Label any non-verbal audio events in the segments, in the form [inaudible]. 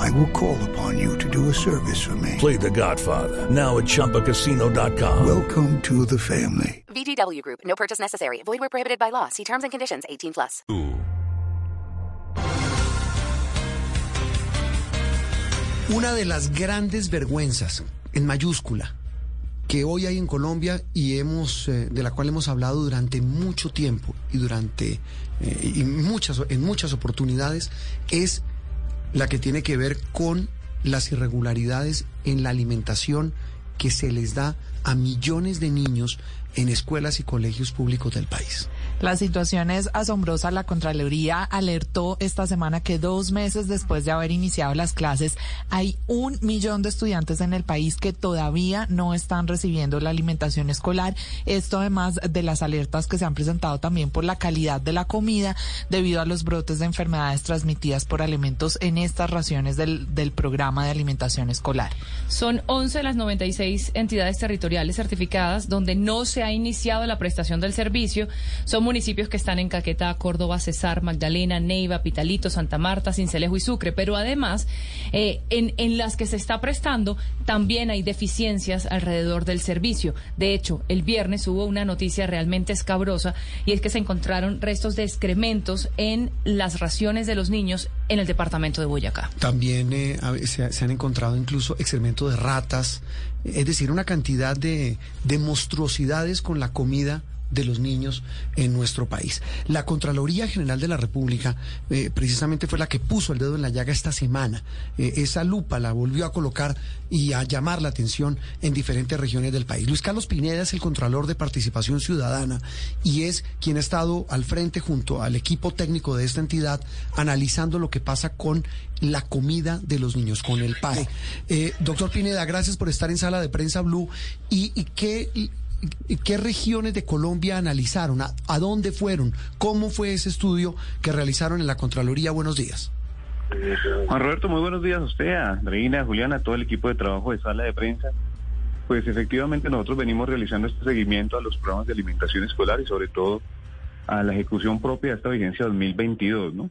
I will call upon you to do a service for me. Play The Godfather now at ChumbaCasino.com. Welcome to the family. VGW Group. No purchase necessary. Void where prohibited by law. See terms and conditions. 18 plus. Una de las grandes vergüenzas, en mayúscula, que hoy hay en Colombia y hemos, eh, de la cual hemos hablado durante mucho tiempo y durante eh, y muchas, en muchas oportunidades, es la que tiene que ver con las irregularidades en la alimentación que se les da a millones de niños en escuelas y colegios públicos del país. La situación es asombrosa. La Contraloría alertó esta semana que dos meses después de haber iniciado las clases hay un millón de estudiantes en el país que todavía no están recibiendo la alimentación escolar. Esto además de las alertas que se han presentado también por la calidad de la comida debido a los brotes de enfermedades transmitidas por alimentos en estas raciones del, del programa de alimentación escolar. Son 11 de las 96 entidades territoriales certificadas donde no se ha iniciado la prestación del servicio. Son municipios que están en Caquetá, Córdoba, Cesar, Magdalena, Neiva, Pitalito, Santa Marta, Cincelejo y Sucre. Pero además, eh, en, en las que se está prestando, también hay deficiencias alrededor del servicio. De hecho, el viernes hubo una noticia realmente escabrosa y es que se encontraron restos de excrementos en las raciones de los niños en el departamento de Boyacá. También eh, se, se, han encontrado incluso excrementos de ratas, es decir, una cantidad de monstruosidades con la comida de los niños en nuestro país. La Contraloría General de la República eh, precisamente fue la que puso el dedo en la llaga esta semana. Eh, esa lupa la volvió a colocar y a llamar la atención en diferentes regiones del país. Luis Carlos Pineda es el Contralor de Participación Ciudadana y es quien ha estado al frente junto al equipo técnico de esta entidad analizando lo que pasa con la comida de los niños, con el PAE. Eh, doctor Pineda, gracias por estar en sala de prensa Blue. ¿Y, y qué ¿Qué regiones de Colombia analizaron? ¿A, ¿A, dónde fueron? ¿Cómo fue ese estudio que realizaron en la Contraloría? Buenos días. Juan Roberto, muy buenos días a usted, a Andreina, a Juliana, a todo el equipo de trabajo de sala de prensa. Pues efectivamente nosotros venimos realizando este seguimiento a los programas de alimentación escolar y sobre todo a la ejecución propia de esta vigencia 2022, ¿no?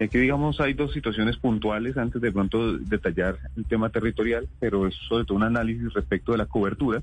Aquí, digamos, hay dos situaciones puntuales antes de pronto detallar el tema territorial, pero es sobre todo un análisis respecto de la cobertura.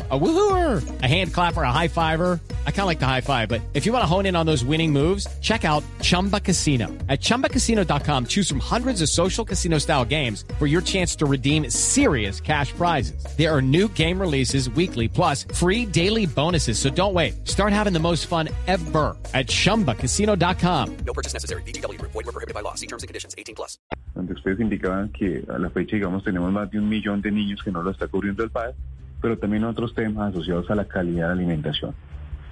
A woohooer, a hand clapper, a high fiver. I kind of like the high five, but if you want to hone in on those winning moves, check out Chumba Casino. At ChumbaCasino.com, choose from hundreds of social casino style games for your chance to redeem serious cash prizes. There are new game releases weekly, plus free daily bonuses. So don't wait. Start having the most fun ever at ChumbaCasino.com. No purchase necessary. BGW. Void were prohibited by law. See terms and conditions. 18 plus. Donde ustedes indicaban que a la fecha, digamos, tenemos más de un millón de niños que no lo está cubriendo el padre pero también otros temas asociados a la calidad de alimentación.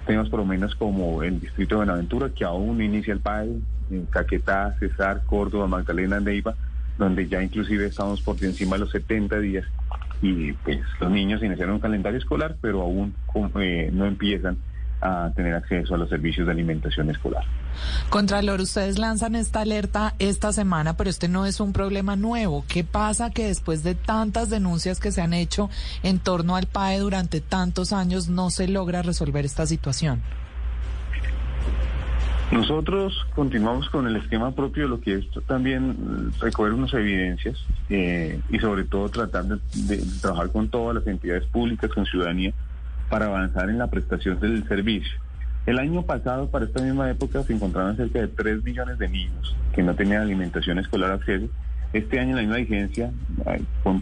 Temas por lo menos como el distrito de Buenaventura, que aún inicia el PAE, en Caquetá, Cesar, Córdoba, Magdalena, Neiva, donde ya inclusive estamos por encima de los 70 días y pues los niños iniciaron un calendario escolar, pero aún eh, no empiezan a tener acceso a los servicios de alimentación escolar. Contralor, ustedes lanzan esta alerta esta semana, pero este no es un problema nuevo. ¿Qué pasa que después de tantas denuncias que se han hecho en torno al PAE durante tantos años no se logra resolver esta situación? Nosotros continuamos con el esquema propio de lo que es también recoger unas evidencias eh, y sobre todo tratar de, de trabajar con todas las entidades públicas, con ciudadanía, para avanzar en la prestación del servicio. El año pasado, para esta misma época, se encontraban cerca de 3 millones de niños que no tenían alimentación escolar acceso. Este año, en la misma vigencia,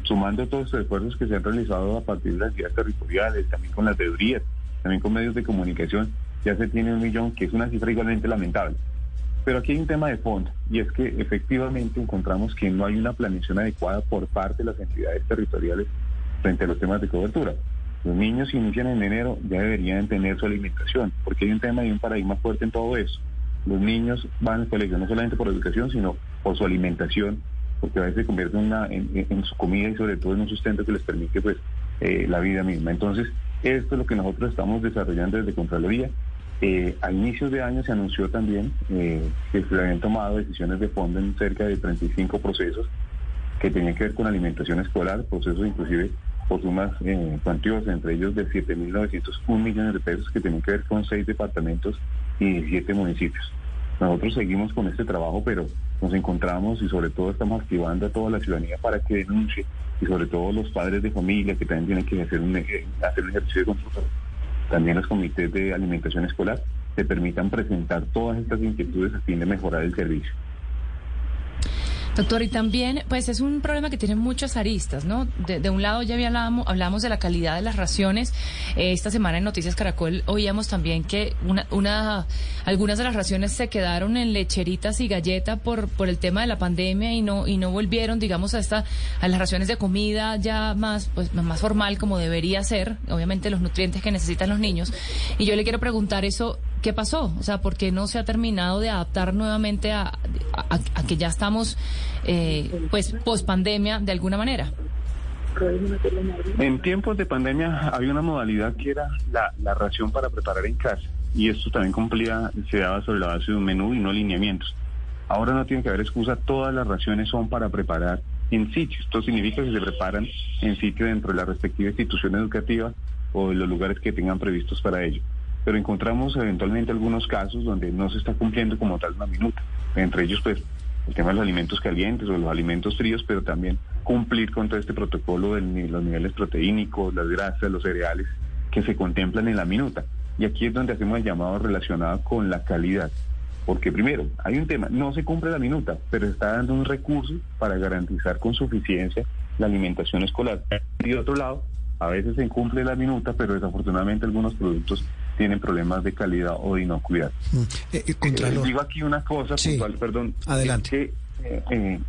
sumando todos estos esfuerzos que se han realizado a partir de las guías territoriales, también con las deurías, también con medios de comunicación, ya se tiene un millón, que es una cifra igualmente lamentable. Pero aquí hay un tema de fondo, y es que efectivamente encontramos que no hay una planeación adecuada por parte de las entidades territoriales frente a los temas de cobertura. Los niños si inician en enero ya deberían tener su alimentación, porque hay un tema y un paradigma fuerte en todo eso. Los niños van al colegio no solamente por educación, sino por su alimentación porque a veces se convierte en, una, en, su comida y sobre todo en un sustento que les permite pues eh, la vida misma. Entonces, esto es lo que nosotros estamos desarrollando desde Contraloría. Eh, a inicios de año se anunció también eh, que se habían tomado decisiones de fondo en cerca de 35 procesos que tenían que ver con alimentación escolar, procesos inclusive por sumas eh, cuantiosas, entre ellos de 7.901 millones de pesos que tienen que ver con seis departamentos y siete municipios. Nosotros seguimos con este trabajo, pero nos encontramos y sobre todo estamos activando a toda la ciudadanía para que denuncie y sobre todo los padres de familia que también tienen que hacer un, hacer un ejercicio de consulta. También los comités de alimentación escolar se permitan presentar todas estas inquietudes a fin de mejorar el servicio. Doctor, y también, pues es un problema que tiene muchas aristas, ¿no? De, un lado ya hablábamos, hablamos de la calidad de las raciones. Eh, esta semana en Noticias Caracol oíamos también que una, una, algunas de las raciones se quedaron en lecheritas y galleta por, por el tema de la pandemia y no, y no volvieron, digamos, a esta, a las raciones de comida ya más, pues, más formal como debería ser, obviamente los nutrientes que necesitan los niños. Y yo le quiero preguntar eso, ¿qué pasó? O sea, ¿por qué no se ha terminado de adaptar nuevamente a, que ya estamos eh, pues post pandemia de alguna manera? En tiempos de pandemia había una modalidad que era la, la ración para preparar en casa y esto también cumplía, se daba sobre la base de un menú y no lineamientos. Ahora no tiene que haber excusa, todas las raciones son para preparar en sitio. Esto significa que se preparan en sitio dentro de la respectiva institución educativa o de los lugares que tengan previstos para ello. Pero encontramos eventualmente algunos casos donde no se está cumpliendo como tal una minuta. Entre ellos, pues, el tema de los alimentos calientes o los alimentos fríos, pero también cumplir con todo este protocolo de los niveles proteínicos, las grasas, los cereales que se contemplan en la minuta. Y aquí es donde hacemos el llamado relacionado con la calidad. Porque primero, hay un tema, no se cumple la minuta, pero está dando un recurso para garantizar con suficiencia la alimentación escolar. Y de otro lado, a veces se cumple la minuta, pero desafortunadamente algunos productos tienen problemas de calidad o de inocuidad. Mm. Eh, eh, eh digo aquí una cosa puntual, perdón. Adelante. que, eh,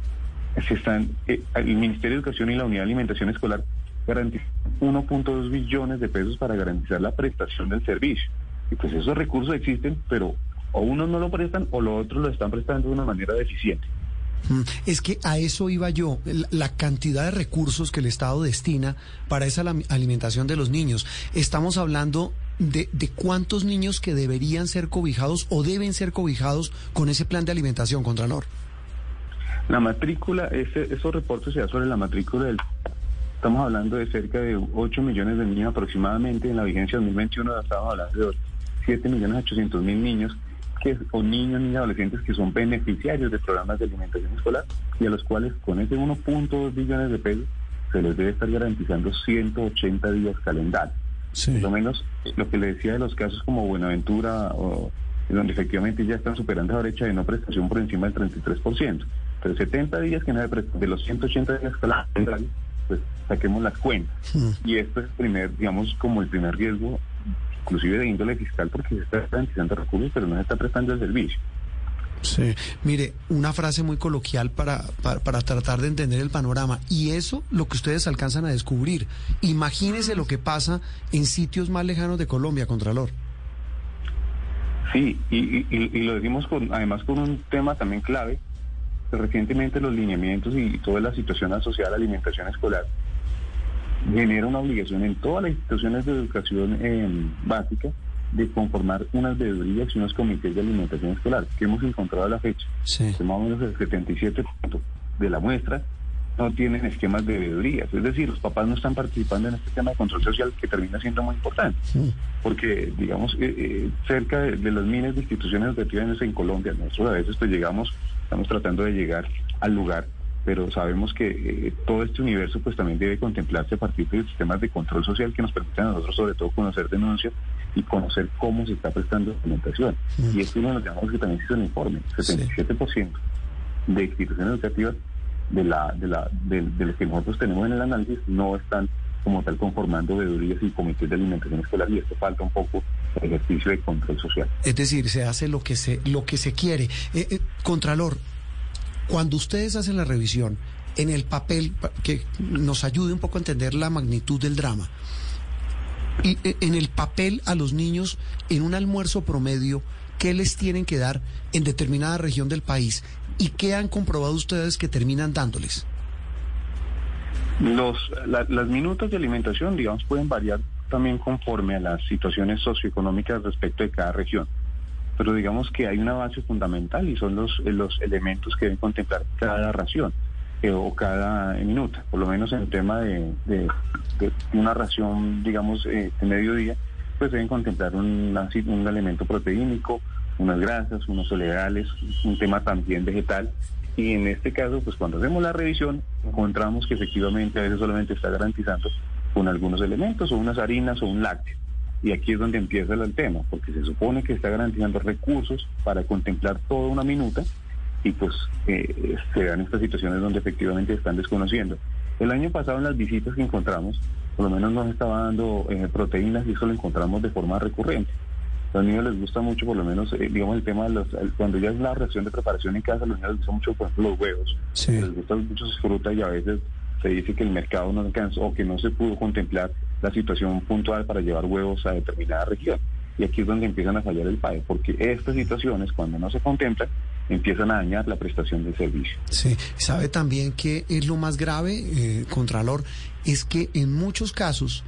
se están, el Ministerio de Educación y la Unidad de Alimentación Escolar garantizan 1.2 billones de pesos para garantizar la prestación del servicio. Y pues esos recursos existen, pero o unos no lo prestan o los otros lo están prestando de una manera deficiente. Mm, es que a eso iba yo, la cantidad de recursos que el Estado destina para esa alimentación de los niños. Estamos hablando de, de, cuántos niños que deberían ser cobijados o deben ser cobijados con ese plan de alimentación, Contralor. La matrícula, ese, esos reportes se dan sobre la matrícula del... Estamos hablando de cerca de 8 millones de niños aproximadamente. En la vigencia 2021 estamos hablando de 7 millones 800 mil niños que, o niños, niñas, adolescentes que son beneficiarios de programas de alimentación escolar y a los cuales con ese 1.2 billones de pesos se les debe estar garantizando 180 días calendarios. Por lo menos lo que le decía de los casos como Buenaventura, o, donde efectivamente ya están superando la brecha de no prestación por encima del 33%. Pero 70 días que no de, de los 180 días calendarios, pues saquemos las cuentas. Y esto es el primer, digamos, como el primer riesgo inclusive de índole fiscal, porque se está garantizando recursos, pero no se está prestando el servicio. Sí, mire, una frase muy coloquial para, para, tratar de entender el panorama. Y eso lo que ustedes alcanzan a descubrir. Imagínese lo que pasa en sitios más lejanos de Colombia, Contralor. Sí, y, y, lo decimos con, además con un tema también clave. Recientemente los lineamientos y toda la situación asociada a la alimentación escolar genera una obligación en todas las instituciones de educación eh, básica de conformar unas veedurías y unos comités de alimentación escolar que hemos encontrado a la fecha. Sí. Más o menos el 77% de la muestra no tienen esquemas de veedurías. Es decir, los papás no están participando en este tema de control social que termina siendo muy importante. Porque, digamos, eh, eh, cerca de, las miles de instituciones educativas en Colombia, nosotros a veces pues llegamos, estamos tratando de llegar al lugar pero sabemos que eh, todo este universo pues también debe contemplarse a partir de sistemas de control social que nos permiten a nosotros sobre todo conocer denuncias y conocer cómo se está prestando alimentación. Y esto uno nos llamamos que también hizo un informe, 77% de instituciones educativas de la de la de, los que nosotros tenemos en el análisis no están como tal conformando veedurías y comités de alimentación escolar y esto falta un poco el ejercicio de control social. Es decir, se hace lo que se lo que se quiere. Eh, eh, Contralor, cuando ustedes hacen la revisión en el papel, que nos ayude un poco a entender la magnitud del drama, y e, en el papel a los niños en un almuerzo promedio, ¿qué les tienen que dar en determinada región del país? ¿Y qué han comprobado ustedes que terminan dándoles? Los, la- las minutas de alimentación, digamos, pueden variar también conforme a las situaciones socioeconómicas respecto de cada región. Pero digamos que hay una base fundamental y son los, los elementos que deben contemplar cada ración eh, o cada minuta. Por lo menos en el tema de, una ración, digamos, eh, de mediodía, pues deben contemplar una- un elemento proteínico, unas grasas, unos cereales, un tema también vegetal. Y en este caso, pues cuando hacemos la revisión, encontramos que efectivamente a veces solamente está garantizando con algunos elementos, o unas harinas o un lácteo. Y aquí es donde empieza el tema, porque se supone que está garantizando recursos para contemplar toda una minuta y pues eh, se dan estas situaciones donde efectivamente están desconociendo. El año pasado en las visitas que encontramos, por lo menos nos estaba dando eh, proteínas y eso lo encontramos de forma recurrente. A los niños les gusta mucho, por lo menos, eh, digamos, el tema de los, el- cuando ya es la ración de preparación en casa, a los niños les gusta mucho, por ejemplo, los huevos. Sí. Les gustan mucho sus frutas y a veces se dice que el mercado no alcanzó o que no se pudo contemplar la situación puntual para llevar huevos a determinada región. Y aquí es donde empiezan a fallar el PAE, porque estas situaciones, cuando no se contemplan, empiezan a dañar la prestación del servicio. Sí, sabe también que es lo más grave, eh, Contralor, es que en muchos casos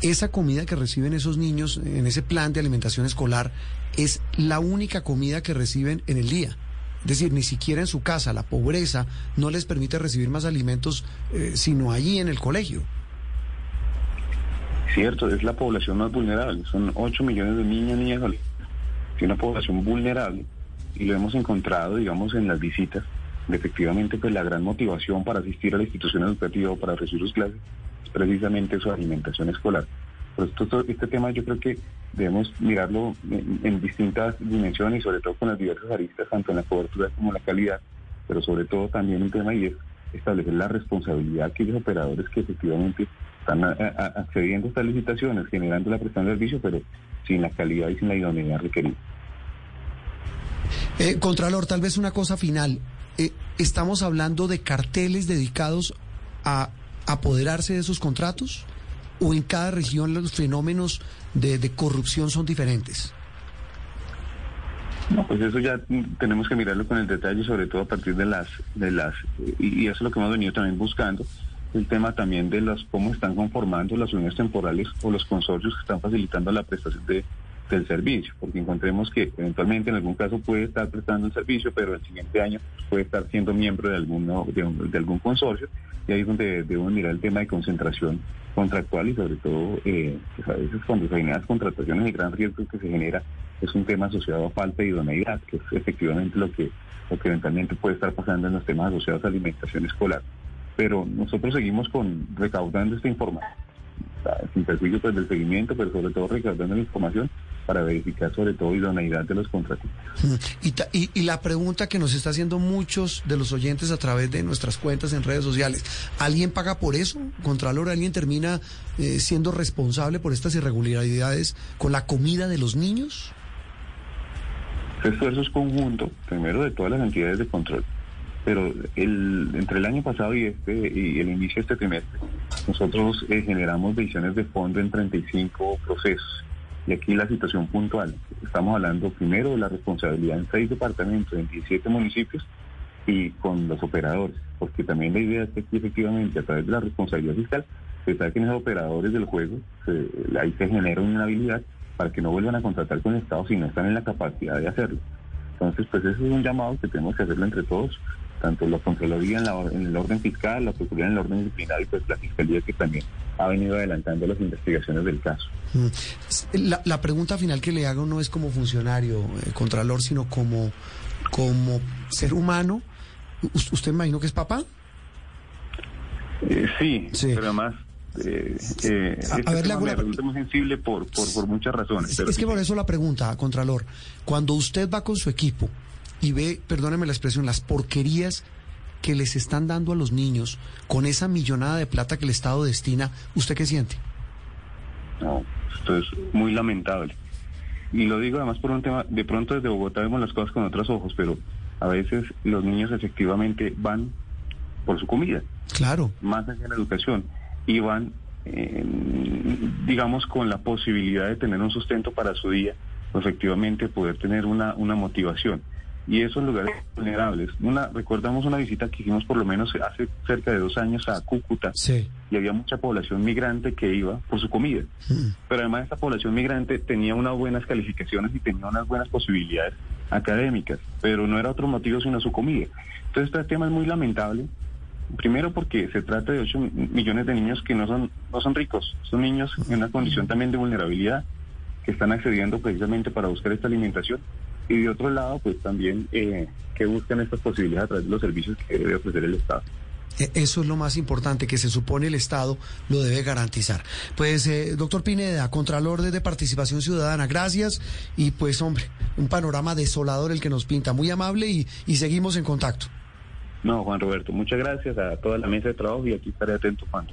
esa comida que reciben esos niños en ese plan de alimentación escolar es la única comida que reciben en el día. Es decir, ni siquiera en su casa, la pobreza no les permite recibir más alimentos eh, sino allí en el colegio. Cierto, es la población más vulnerable. Son 8 millones de niñas, niñas, y una población vulnerable. Y lo hemos encontrado, digamos, en las visitas. De efectivamente, pues la gran motivación para asistir a la institución educativa o para recibir sus clases es precisamente su alimentación escolar. Por esto, este tema yo creo que debemos mirarlo en, en distintas dimensiones y sobre todo con las diversas aristas, tanto en la cobertura como en la calidad, pero sobre todo también un tema y es establecer la responsabilidad que los operadores que efectivamente están a- a- accediendo a estas licitaciones, generando la prestación de servicio, pero sin la calidad y sin la idoneidad requerida. Eh, Contralor, tal vez una cosa final. Eh, ¿Estamos hablando de carteles dedicados a apoderarse de esos contratos? ¿O en cada región los fenómenos de, de corrupción son diferentes? No, pues eso ya tenemos que mirarlo con el detalle, sobre todo a partir de las, de las, y eso es lo que hemos venido también buscando, el tema también de los cómo están conformando las uniones temporales o los consorcios que están facilitando la prestación de, del servicio, porque encontremos que eventualmente en algún caso puede estar prestando el servicio, pero el siguiente año puede estar siendo miembro de alguno, de, un- de algún consorcio, y ahí es donde debemos mirar el tema de concentración contractual y sobre todo, eh, pues a veces cuando se generan las contrataciones, el gran riesgo que se genera es un tema asociado a falta de idoneidad, que es efectivamente lo que, lo que eventualmente puede estar pasando en los temas asociados a alimentación escolar. Pero nosotros seguimos con recaudando esta información, sin perjuicio pues, del seguimiento, pero sobre todo recaudando la información para verificar sobre todo idoneidad de los contratistas. [laughs] Y, ta- y- y la pregunta que nos está haciendo muchos de los oyentes a través de nuestras cuentas en redes sociales, ¿alguien paga por eso? ¿Contralor, alguien termina eh, siendo responsable por estas irregularidades con la comida de los niños? Este esfuerzo es conjunto, primero de todas las entidades de control, pero el, entre el año pasado y este y el inicio de este trimestre, nosotros eh, generamos decisiones de fondo en 35 procesos. Y aquí la situación puntual. Estamos hablando primero de la responsabilidad en seis departamentos, en 17 municipios y con los operadores, porque también la idea es que aquí efectivamente a través de la responsabilidad fiscal se saquen esos operadores del juego, se- ahí se genera una habilidad para que no vuelvan a contratar con el Estado si no están en la capacidad de hacerlo. Entonces, pues ese es un llamado que tenemos que hacerlo entre todos, tanto la Contraloría en, la en el orden fiscal, la Procuraduría en el orden disciplinario y pues la Fiscalía que también ha venido adelantando las investigaciones del caso. Mm. La, la pregunta final que le hago no es como funcionario, eh, Contralor, sino como, como ser humano. ¿Us- ¿Usted me imagino que es papá? Eh, sí, Sí. pero además... Eh, eh, A- a este ver, le tema hago me la- resulta muy sensible por, por, por muchas razones. Es, pero es que sí, por eso la pregunta, Contralor. Cuando usted va con su equipo y ve, perdóneme la expresión, las porquerías que les están dando a los niños con esa millonada de plata que el Estado destina, ¿usted qué siente? No, esto es muy lamentable. Y lo digo además por un tema, de pronto desde Bogotá vemos las cosas con otros ojos, pero a veces los niños efectivamente van por su comida, Claro. más allá de la educación, y van, eh, digamos, con la posibilidad de tener un sustento para su día, o efectivamente poder tener una, una motivación. Y esos lugares vulnerables. Una, recordamos una visita que hicimos por lo menos hace cerca de dos años a Cúcuta Sí. y había mucha población migrante que iba por su comida. Pero además esta población migrante tenía unas buenas calificaciones y tenía unas buenas posibilidades académicas, pero no era otro motivo sino su comida. Entonces este tema es muy lamentable. Primero porque se trata de 8 millones de niños que no son, no son ricos, son niños en una condición también de vulnerabilidad que están accediendo precisamente para buscar esta alimentación. Y de otro lado, pues también eh, que buscan estas posibilidades a través de los servicios que debe ofrecer el Estado. E- Eso es lo más importante que se supone el Estado lo debe garantizar. Pues, eh, doctor Pineda, Contralor de Participación Ciudadana, gracias. Y pues, hombre, un panorama desolador el que nos pinta. Muy amable y, y seguimos en contacto. No, Juan Roberto, muchas gracias a toda la mesa de trabajo y aquí estaré atento cuando.